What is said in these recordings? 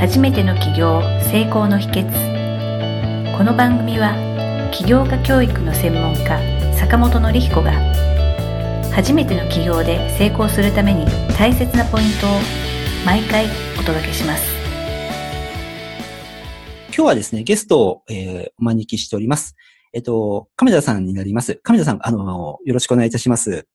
初めての起業成功の秘訣この番組は起業家教育の専門家坂本典彦が初めての起業で成功するために大切なポイントを毎回お届けします今日はですね、ゲストを、えーお招きしております。えっと、亀田さんになります。亀田さん、あの、よろしくお願いいたします。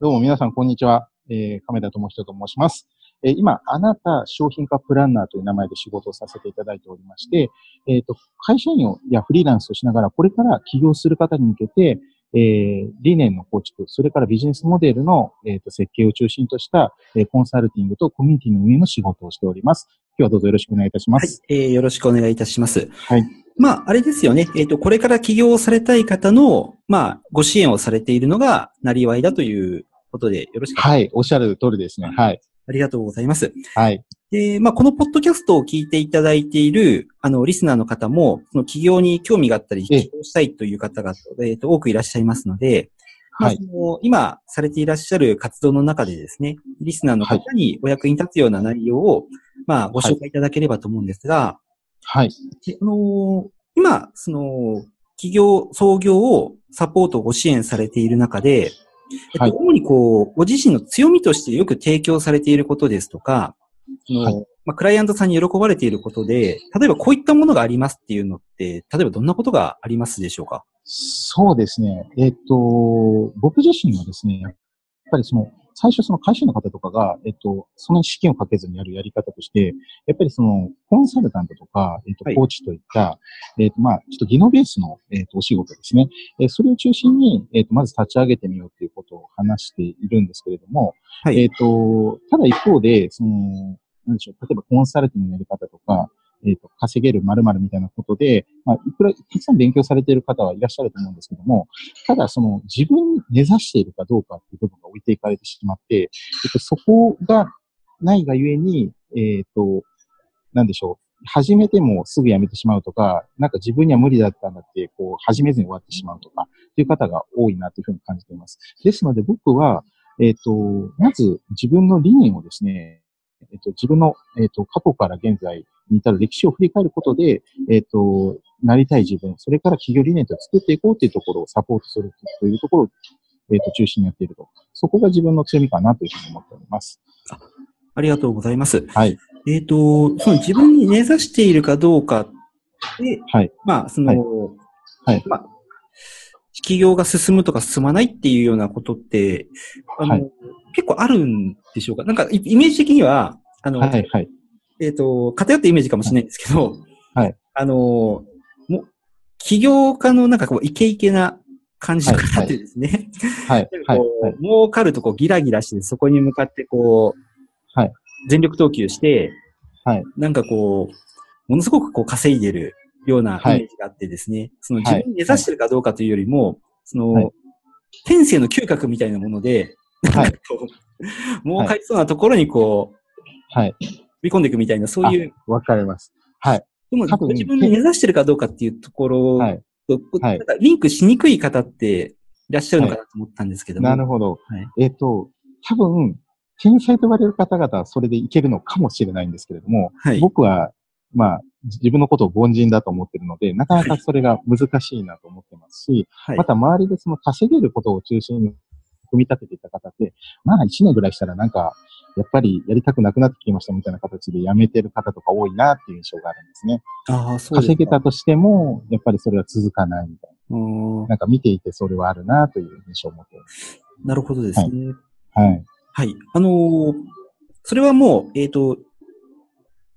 どうも皆さん、こんにちは。えー、亀田智人と申します。えー今、あなた商品化プランナーという名前で仕事をさせていただいておりまして、えっ、と、会社員を、やフリーランスをしながら、これから起業する方に向けて、えー理念の構築、それからビジネスモデルの、えーと設計を中心とした、えーコンサルティングとコミュニティの運営の仕事をしております。今日はどうぞよろしくお願いいたしまはいす。、えーよろしくお願いいたします。はい。まあ、あれですよね。えっと、これから起業をされたい方の、まあ、ご支援をされているのが、なりわいだということでよろしかったはい。おっしゃる通りですね。はい。ありがとうございます。はい。で、まあ、このポッドキャストを聞いていただいている、あの、リスナーの方も、その起業に興味があったり、ええ起業したいという方が、えっと、多くいらっしゃいますので、まあはいその今されていらっしゃる活動の中でですね、リスナーの方にお役に立つような内容を、まあ、ご紹介いただければと思うんですが、はい。であのー今、その、企業、創業をサポート、ご支援されている中で、えっとはい主にこう、ご自身の強みとしてよく提供されていることですとか、はい。まあ、クライアントさんに喜ばれていることで、例えばこういったものがありますっていうのって、例えばどんなことがありますでしょうか？そうですね。えっ、と、僕自身はですね、やっぱりその、最初その会社の方とかが、えっと、そんなに資金をかけずにやるやり方として、やっぱりその、コンサルタントとか、えっとはい、コーチといった、えっと、まあ、ちょっと技能ベースの、えっと、お仕事ですね。えーそれを中心に、えっと、まず立ち上げてみようということを話しているんですけれども、はい。えっ、と、ただ一方で、その、なんでしょう、例えばコンサルティングのやり方とか、えっ、と、稼げる〇〇みたいなことで、まあ、いくら、たくさん勉強されている方はいらっしゃると思うんですけども、ただその自分に根ざしているかどうかっていう部分が置いていかれてしまって、えっと、そこがないがゆえに、えっ、と、なんでしょう、始めてもすぐやめてしまうとか、なんか自分には無理だったんだって、こう、始めずに終わってしまうとか、っていう方が多いなというふうに感じています。ですので僕は、えっ、と、まず自分の理念をですね、えっ、と、自分の、えっ、と、過去から現在に至る歴史を振り返ることで、えっ、と、なりたい自分、それから企業理念と作っていこうというところをサポートするというところを、えっ、と、中心にやっていると。そこが自分の強みかなというふうに思っております。ありがとうございます。はい。えっ、と、その自分に根ざしているかどうかで、はい。まあ、その、はいはいまあ、企業が進むとか進まないっていうようなことって、あの、はい結構あるんでしょうか？なんか、イイメージ的には、あの、はい。はい。えっ、と、偏ったイメージかもしれないんですけど、はいあの、起業家のなんかこう、イケイケな感じの方ってですね、はい。はい。儲かるとこうギラギラして、そこに向かってこう、はい全力投球して、はい。なんかこう、ものすごくこう稼いでるようなイメージがあってですね、その自分に根ざしてるかどうかというよりも、その、はい天性の嗅覚みたいなもので、はい。儲かりそうなところにこう、はい。飛び込んでいくみたいな、そういう、わかります。はい。でも多分自分に根ざしてるかどうかっていうところはい。と、はいリンクしにくい方っていらっしゃるのかなと思ったんですけども。なるほど。はいえっ、と、多分、天才と言われる方々はそれでいけるのかもしれないんですけれども、はい。僕は、まあ、自分のことを凡人だと思ってるので、なかなかそれが難しいなと思ってますし、はいまた周りでその稼げることを中心に組み立てていた方って、まあ1年ぐらいしたらなんか、やっぱりやりたくなくなってきましたみたいな形で辞めてる方とか多いなっていう印象があるんですね。ああ、そうですか稼げたとしても、やっぱりそれは続かないみたいうんな。なんか見ていてそれはあるなという印象を持っています。なるほどですね。はい。はい。あのーそれはもう、えっ、と、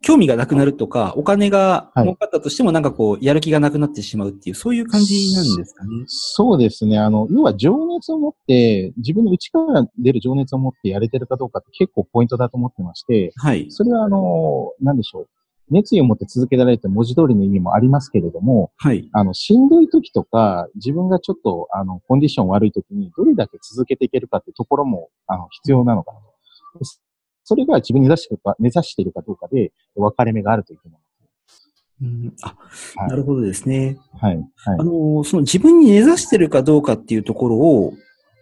興味がなくなるとか、お金がはい儲かったとしてもなんかこう、やる気がなくなってしまうっていう、そういう感じなんですかね？そうですね。あの、要は情熱を持って、自分の内から出る情熱を持ってやれてるかどうかって結構ポイントだと思ってまして、はい。それはあの、なんでしょう。熱意を持って続けられて文字通りの意味もありますけれども、はい。あの、しんどい時とか、自分がちょっと、あの、コンディション悪い時に、どれだけ続けていけるかっていうところも、あの、必要なのかなと。それが自分に目指してるか、目指しているかどうかで、分かれ目があるというふうに思うん、あ、はいなるほどですね。はい。はいあ。のーその自分に根ざしてるかどうかっていうところを、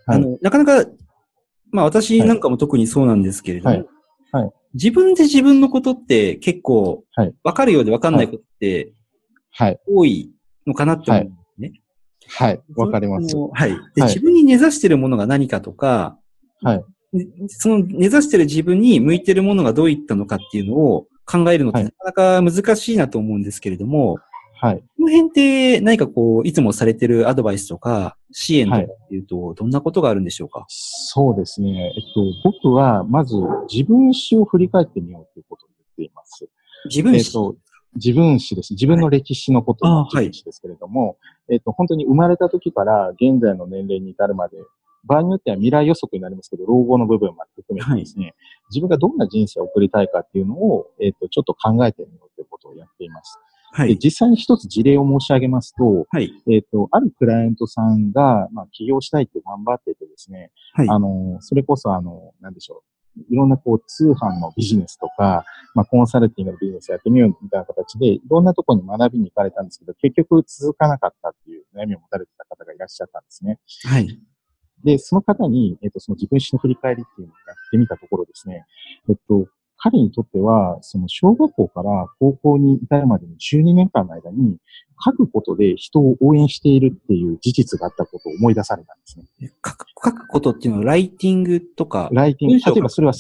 はいあの、なかなか、まあ私なんかも特にそうなんですけれども、はいはい自分で自分のことって結構はい、わかるようでわかんないことってはい。多いのかなって思うんですね。はい。わかりますはい。で、はい自分に根ざしてるものが何かとか、はい。でその根ざしてる自分に向いてるものがどういったのかっていうのを考えるのってはいなかなか難しいなと思うんですけれども、はい。この辺って何かこう、いつもされてるアドバイスとか、支援とかっていうと、どんなことがあるんでしょうか？そうですね。えっと、僕は、まず、自分史を振り返ってみようということを言っています。自分史？えっと、自分史です。自分の歴史のことのはいあ自分史ですけれども、えっと、本当に生まれた時から現在の年齢に至るまで、場合によっては未来予測になりますけど、老後の部分まで含めてですね、自分がどんな人生を送りたいかっていうのを、えっと、ちょっと考えてみようということをやっています。ではい。実際に一つ事例を申し上げますと、はい。えっ、と、あるクライアントさんが、まあ、起業したいって頑張っててですね、はい。あの、それこそあの、なんでしょう。いろんなこう、通販のビジネスとか、まあ、コンサルティングのビジネスやってみようみたいな形で、いろんなところに学びに行かれたんですけど、結局続かなかったっていう悩みを持たれてた方がいらっしゃったんですね。はい。で、その方に、えっ、と、その自分史の振り返りっていうのをやってみたところですね、えっと、彼にとっては、その小学校から高校に至るまでの12年間の間に、書くことで人を応援しているっていう事実があったことを思い出されたんですね。書く書くことっていうのは、ライティングとか。ライティング、例えばそれは、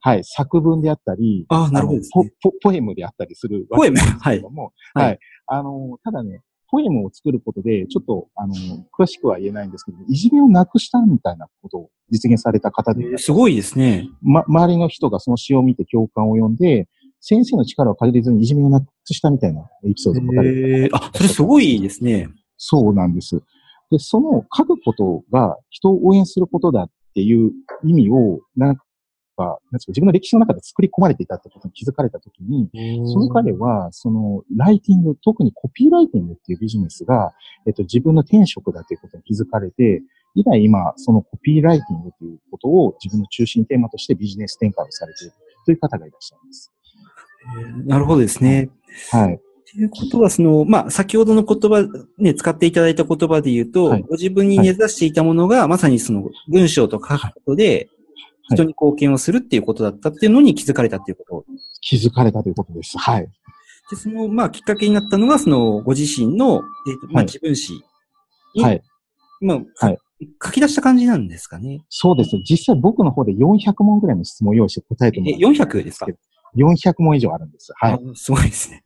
はい、作文であったり、ああ、なるほどね。ポポポエムであったりするわポエムけですはいけども、はいはい。あの、ただね、ポエムを作ることで、ちょっと、あの、詳しくは言えないんですけど、いじめをなくしたみたいなことを実現された方ですごいですね。ま、周りの人がその詩を見て共感を呼んで、先生の力を借りずにいじめをなくしたみたいなエピソードを持たれてあ、それすごいですね。そうなんです。で、その書くことが人を応援することだっていう意味を、なんか、なんか自分の歴史の中で作り込まれていたってことに気づかれたときに、その彼は、その、ライティング、特にコピーライティングっていうビジネスが、えっと、自分の天職だということに気づかれて、以来今、そのコピーライティングということを自分の中心テーマとしてビジネス展開をされているという方がいらっしゃいます。なるほどですね。はい。ということは、その、まあ、先ほどの言葉、ね、使っていただいた言葉で言うと、はいご自分に根ざしていたものが、まさにその文章と書くことで、はい人に貢献をするっていうことだったっていうのに気づかれたっていうこと。気づかれたということです。はい。で、その、まあ、きっかけになったのが、その、ご自身の、えっ、と、まあ、はい自分史に、はい。まあ、はい書き出した感じなんですかね？そうですね。実際僕の方で400問ぐらいの質問を用意して答えてもえ、らった400ですか？400問以上あるんです。はい。あすごいですね。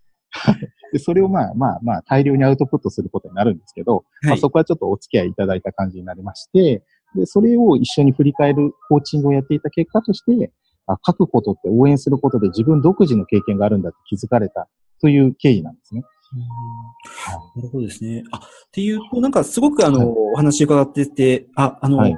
で、それをまあまあまあ大量にアウトプットすることになるんですけど、まあ、はい。そこはちょっとお付き合いいただいた感じになりまして、で、それを一緒に振り返るコーチングをやっていた結果として、あ書くことって応援することで自分独自の経験があるんだって気づかれたという経緯なんですね。なるほどですね。あ、っていうと、なんかすごくあの、はいお話伺ってて、あ、あの、はい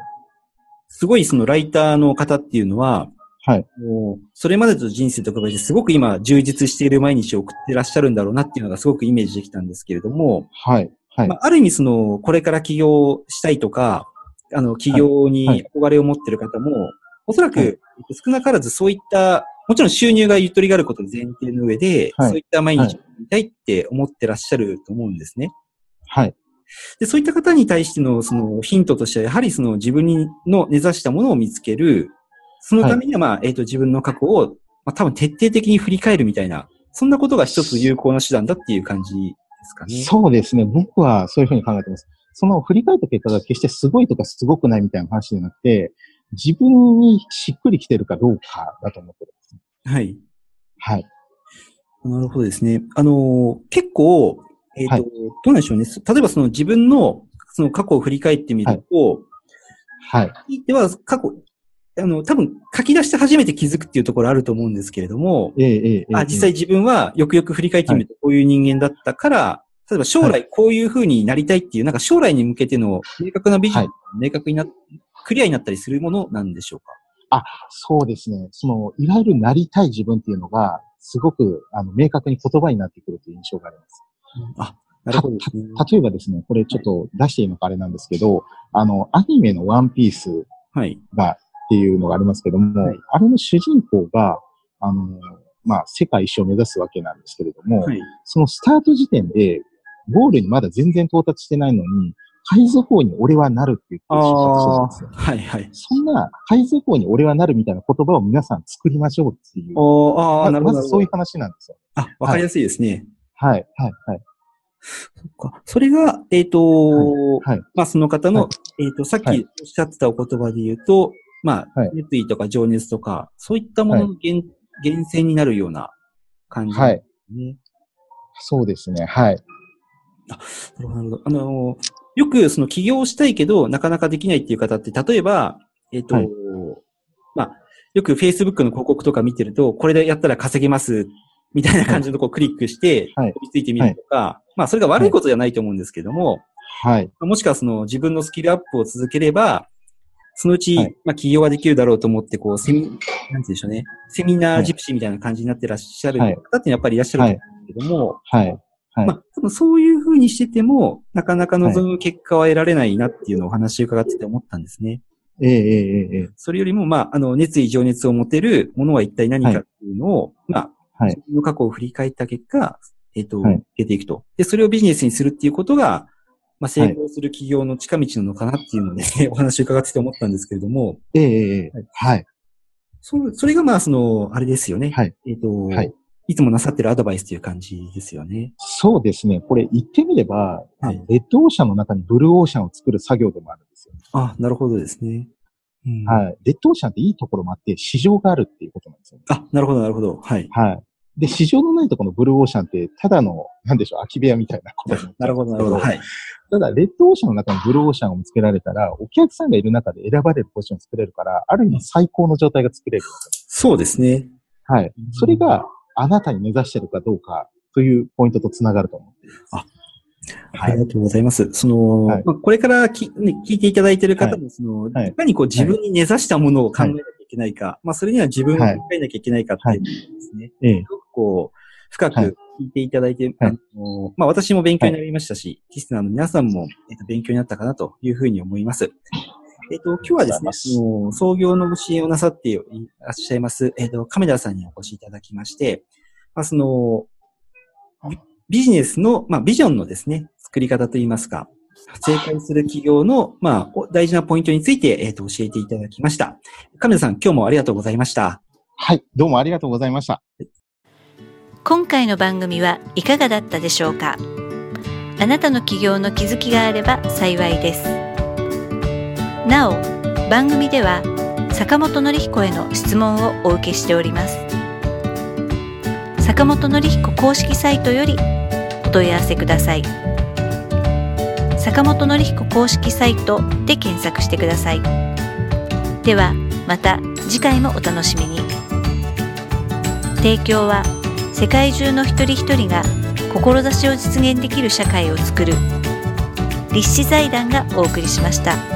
すごいそのライターの方っていうのは、はい。もう、それまでと人生と比べてすごく今充実している毎日を送ってらっしゃるんだろうなっていうのがすごくイメージできたんですけれども、はい。はい。まあ、ある意味その、これから起業したいとか、あの、起業に憧れを持ってる方も、おそらく、はい少なからずそういった、もちろん収入がゆとりがあること前提の上で、はいそういった毎日を送りたいって思ってらっしゃると思うんですね。はい。で、そういった方に対してのそのヒントとしては、やはりその自分にの根ざしたものを見つける。そのためには、まあ、えっ、と、自分の過去を、まあ、多分徹底的に振り返るみたいな、そんなことが一つ有効な手段だっていう感じですかね。そうですね。僕はそういうふうに考えてます。その振り返った結果が決してすごいとかすごくないみたいな話じゃなくて、自分にしっくりきてるかどうかだと思ってるんですね。はい。はい。なるほどですね。あのー結構、えっ、と、はいどうなんでしょうね。例えばその自分の、その過去を振り返ってみると、はい。ひいては過去、あの、多分書き出して初めて気づくっていうところあると思うんですけれども、ええええええあ、実際自分はよくよく振り返ってみるとこういう人間だったから、例えば将来こういう風になりたいっていう、なんか将来に向けての明確なビジョン、はい明確にな、クリアになったりするものなんでしょうか？そうですね。その、いわゆるなりたい自分っていうのが、すごく、あの、明確に言葉になってくるという印象があります。あ、なるほどね。た例えばですね、これちょっと出していいのかあれなんですけど、あの、アニメのワンピースはい。が、っていうのがありますけども、はいあれの主人公が、あの、まあ、世界一周を目指すわけなんですけれども、はい。そのスタート時点で、ゴールにまだ全然到達してないのに、海図法に俺はなるって言ってあ出発してたんあですよ。はいはい。そんな海図法に俺はなるみたいな言葉を皆さん作りましょうっていう。ああ、なまるほど。まずそういう話なんですよ。あ、わかりやすいですね。はい、はい、はい。そっか。それが、えっ、と、はい。まあその方の、はえっ、と、さっきおっはいしゃってたお言葉で言うと、まあ、はい熱意とか情熱とか、そういったものの源,、源泉になるような感じ、はい。ね。そうですね。はい。なるほど、なるほど。あの、よくその起業したいけど、なかなかできないっていう方って、例えば、えっ、と、はい。まあ、よく Facebook の広告とか見てると、これでやったら稼げます、みたいな感じのとこをクリックして、はい。飛びついてみるとか、まあ、それが悪いことじゃないと思うんですけども、はい。まあもしくはその自分のスキルアップを続ければ、そのうち、はい。まあ、起業ができるだろうと思って、こう、セミ、なんて言うんでしょうね。セミナージプシーみたいな感じになってらっしゃる方はい。ってやっぱりいらっしゃると思うんですけども、はい。はい。まあ、多分そういう風にしてても、なかなか望む結果は得られないなっていうのをお話を伺ってて思ったんですね。ええええええそれよりも、まあ、あの、熱意、情熱を持てるものは一体何かっていうのを、まあ、はい。の過去を振り返った結果、えっ、と、はい。出ていくと。で、それをビジネスにするっていうことが、まあ、成功する企業の近道なのかなっていうので、お話を伺ってて思ったんですけれども、ええええええ。はい。そそれがまあ、その、あれですよね。はい。えっ、と、はいいつもなさってるアドバイスという感じですよね。そうですね。これ言ってみれば、はいレッドオーシャンの中にブルーオーシャンを作る作業でもあるんですよ。あ、なるほどですね。うんはい。レッドオーシャンっていいところもあって、市場があるっていうことなんですよね。あ、なるほど、なるほど。はい。はい。で、市場のないところのブルーオーシャンって、ただの、なんでしょう、空き部屋みたいなことにな なるほど、なるほど。い。はい。ただ、レッドオーシャンの中にブルーオーシャンを見つけられたら、お客さんがいる中で選ばれるポジションを作れるから、ある意味最高の状態が作れるそうですね。よ。はい。それが、あなたに目指してるかどうかというポイントとつながると思っています。ありがとうございます。その、はいまあ、これからき、ね、聞いていただいている方も、その、はいいかにこう自分に根ざしたものを考えなきゃいけないか、まあ、それには自分を考はいえなきゃいけないかっていうことですね。ええ。すごくこう、深はいく聞いていただいて、はいあのまあ、私も勉強になりましたし、リスナーの皆さんも、えっと、勉強になったかなというふうに思います。えっと、今日はですね、その創業のご支援をなさっていらっしゃいます、えっと、亀田さんにお越しいただきまして、まあ、その、ビビジネスの、まあ、ビジョンのですね、作り方といいますか、正解する企業の、まあ、お大事なポイントについて、えっと、教えていただきました。亀田さん、今日もありがとうございました。はい。どうもありがとうございました。今回の番組はいかがだったでしょうか？あなたの起業の気づきがあれば幸いですなお番組では坂本典彦への質問をお受けしております。坂本典彦公式サイトよりお問い合わせください。坂本典彦公式サイトで検索してください。ではまた次回もお楽しみに。提供は世界中の一人一人が志を実現できる社会を作る立志財団がお送りしました。